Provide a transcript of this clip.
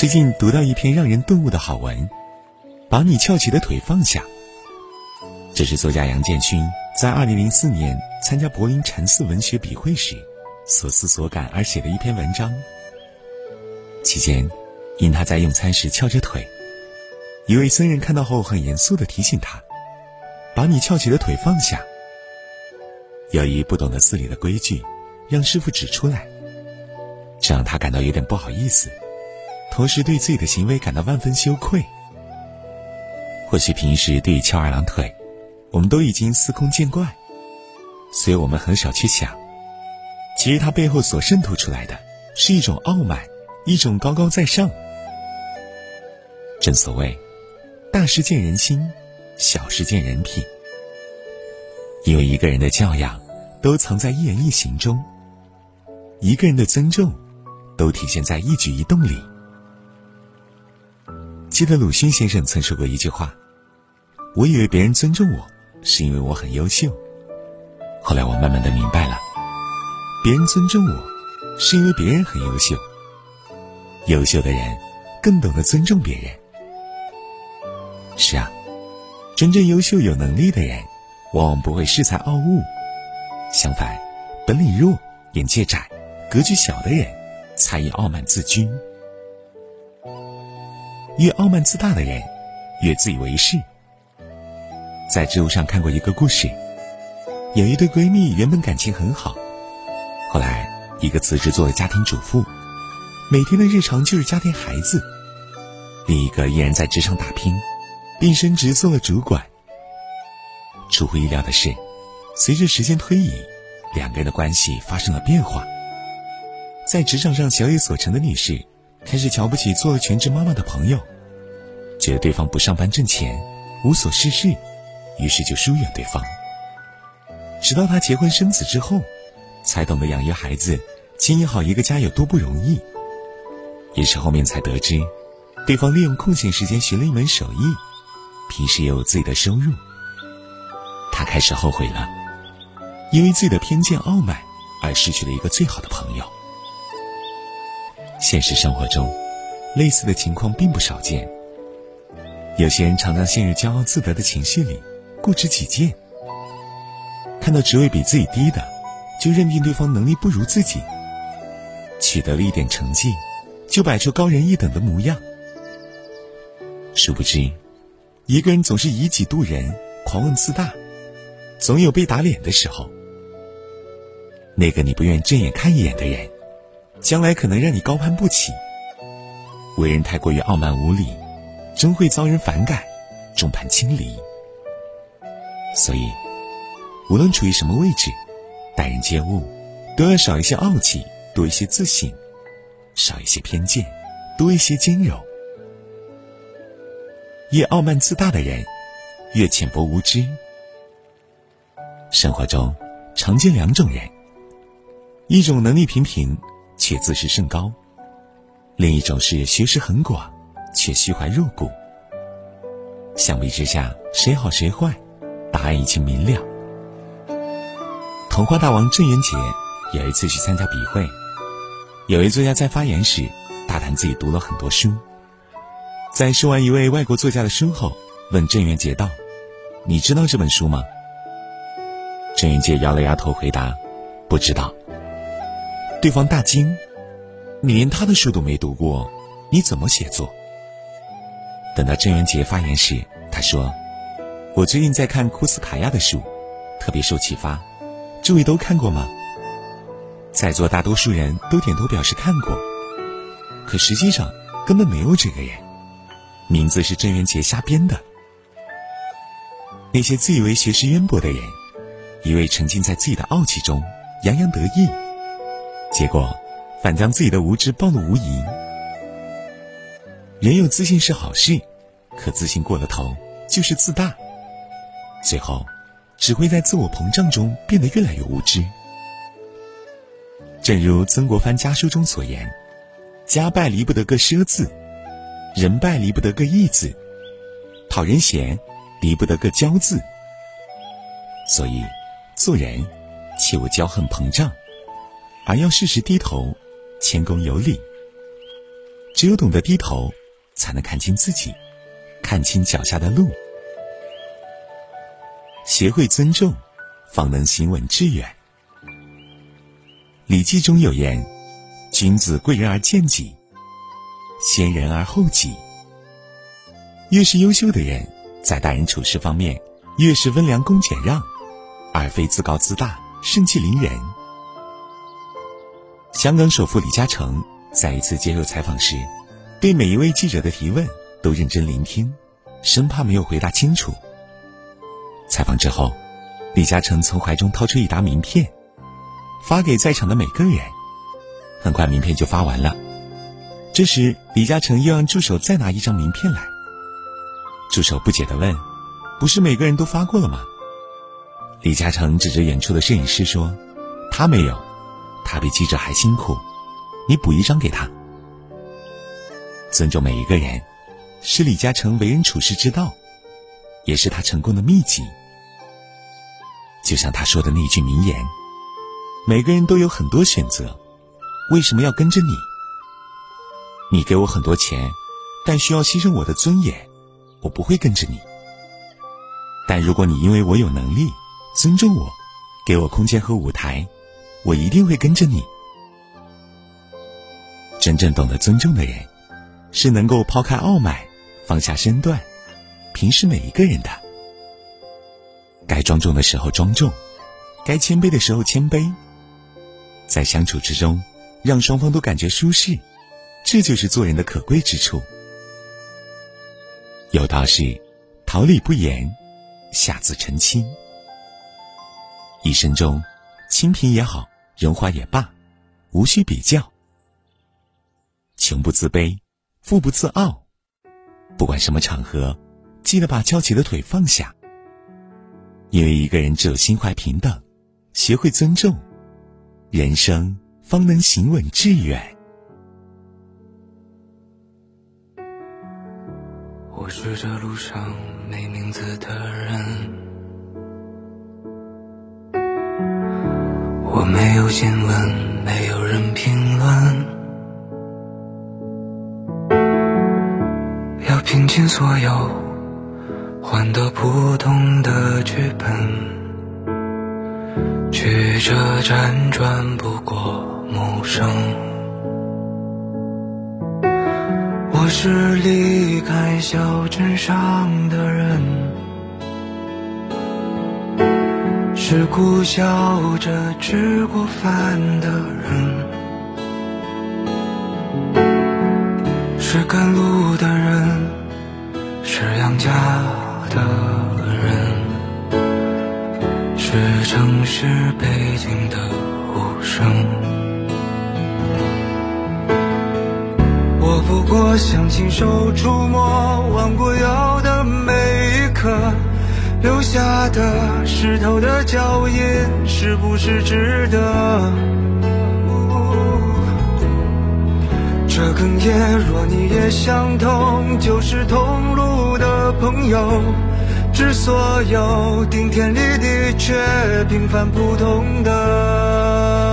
最近读到一篇让人顿悟的好文，把你翘起的腿放下。这是作家杨建勋在二零零四年参加柏林禅寺文学笔会时所思所感而写的一篇文章。期间，因他在用餐时翘着腿，一位僧人看到后很严肃地提醒他：“把你翘起的腿放下。”由于不懂得寺里的规矩，让师傅指出来，这让他感到有点不好意思。同时对自己的行为感到万分羞愧。或许平时对于翘二郎腿，我们都已经司空见惯，所以我们很少去想，其实它背后所渗透出来的是一种傲慢，一种高高在上。正所谓，大事见人心，小事见人品。因为一个人的教养，都藏在一言一行中；一个人的尊重，都体现在一举一动里。记得鲁迅先生曾说过一句话：“我以为别人尊重我，是因为我很优秀。后来我慢慢的明白了，别人尊重我，是因为别人很优秀。优秀的人，更懂得尊重别人。是啊，真正优秀有能力的人，往往不会恃才傲物。相反，本领弱、眼界窄、格局小的人，才以傲慢自居。”越傲慢自大的人，越自以为是。在知乎上看过一个故事，有一对闺蜜原本感情很好，后来一个辞职做了家庭主妇，每天的日常就是家庭孩子；另一个依然在职场打拼，并升职做了主管。出乎意料的是，随着时间推移，两个人的关系发生了变化。在职场上小有所成的女士。开始瞧不起做全职妈妈的朋友，觉得对方不上班挣钱，无所事事，于是就疏远对方。直到她结婚生子之后，才懂得养育孩子、经营好一个家有多不容易。也是后面才得知，对方利用空闲时间学了一门手艺，平时也有自己的收入。她开始后悔了，因为自己的偏见傲慢而失去了一个最好的朋友。现实生活中，类似的情况并不少见。有些人常常陷入骄傲自得的情绪里，固执己见。看到职位比自己低的，就认定对方能力不如自己；取得了一点成绩，就摆出高人一等的模样。殊不知，一个人总是以己度人、狂妄自大，总有被打脸的时候。那个你不愿正眼看一眼的人。将来可能让你高攀不起。为人太过于傲慢无礼，终会遭人反感，众叛亲离。所以，无论处于什么位置，待人接物，都要少一些傲气，多一些自信；少一些偏见，多一些兼容。越傲慢自大的人，越浅薄无知。生活中常见两种人，一种能力平平。却自视甚高，另一种是学识很广，却虚怀若谷。相比之下，谁好谁坏，答案已经明了。童话大王郑渊洁有一次去参加笔会，有位作家在发言时大谈自己读了很多书，在说完一位外国作家的书后，问郑渊洁道：“你知道这本书吗？”郑渊洁摇了摇头，回答：“不知道。”对方大惊：“你连他的书都没读过，你怎么写作？”等到郑渊洁发言时，他说：“我最近在看库斯卡娅的书，特别受启发。诸位都看过吗？”在座大多数人都点头表示看过，可实际上根本没有这个人，名字是郑渊洁瞎编的。那些自以为学识渊博的人，一味沉浸在自己的傲气中，洋洋得意。结果，反将自己的无知暴露无遗。人有自信是好事，可自信过了头就是自大，最后只会在自我膨胀中变得越来越无知。正如曾国藩家书中所言：“家败离不得个奢字，人败离不得个义字，讨人嫌离不得个骄字。”所以，做人切勿骄横膨胀。而要适时低头，谦恭有礼。只有懂得低头，才能看清自己，看清脚下的路。学会尊重，方能行稳致远。《礼记》中有言：“君子贵人而贱己，先人而后己。”越是优秀的人，在待人处事方面，越是温良恭俭让，而非自高自大、盛气凌人。香港首富李嘉诚在一次接受采访时，对每一位记者的提问都认真聆听，生怕没有回答清楚。采访之后，李嘉诚从怀中掏出一沓名片，发给在场的每个人。很快，名片就发完了。这时，李嘉诚又让助手再拿一张名片来。助手不解地问：“不是每个人都发过了吗？”李嘉诚指着远处的摄影师说：“他没有，他比记者还辛苦，你补一张给他。”尊重每一个人，是李嘉诚为人处事之道，也是他成功的秘籍。就像他说的那句名言：“每个人都有很多选择，为什么要跟着你？你给我很多钱，但需要牺牲我的尊严。”我不会跟着你，但如果你因为我有能力，尊重我，给我空间和舞台，我一定会跟着你。真正懂得尊重的人，是能够抛开傲慢，放下身段，平视每一个人的。该庄重的时候庄重，该谦卑的时候谦卑，在相处之中，让双方都感觉舒适，这就是做人的可贵之处。有道是：“桃李不言，下自成蹊。”一生中，清贫也好，荣华也罢，无需比较。穷不自卑，富不自傲。不管什么场合，记得把翘起的腿放下。因为一个人只有心怀平等，学会尊重，人生方能行稳致远。我是这路上没名字的人，新闻，没有人评论，要拼尽所有，换得普通的剧本，曲折辗转不过陌生。我是离开小镇上的人，是苦笑着吃过饭的人，是赶路的人，是养家的人，是城市背景的无声。我不过想亲手触摸弯过腰，下的湿透的脚印，是不是值得？这哽咽，若你也相同，就是同路的朋友，致所有顶天立地却平凡普通的。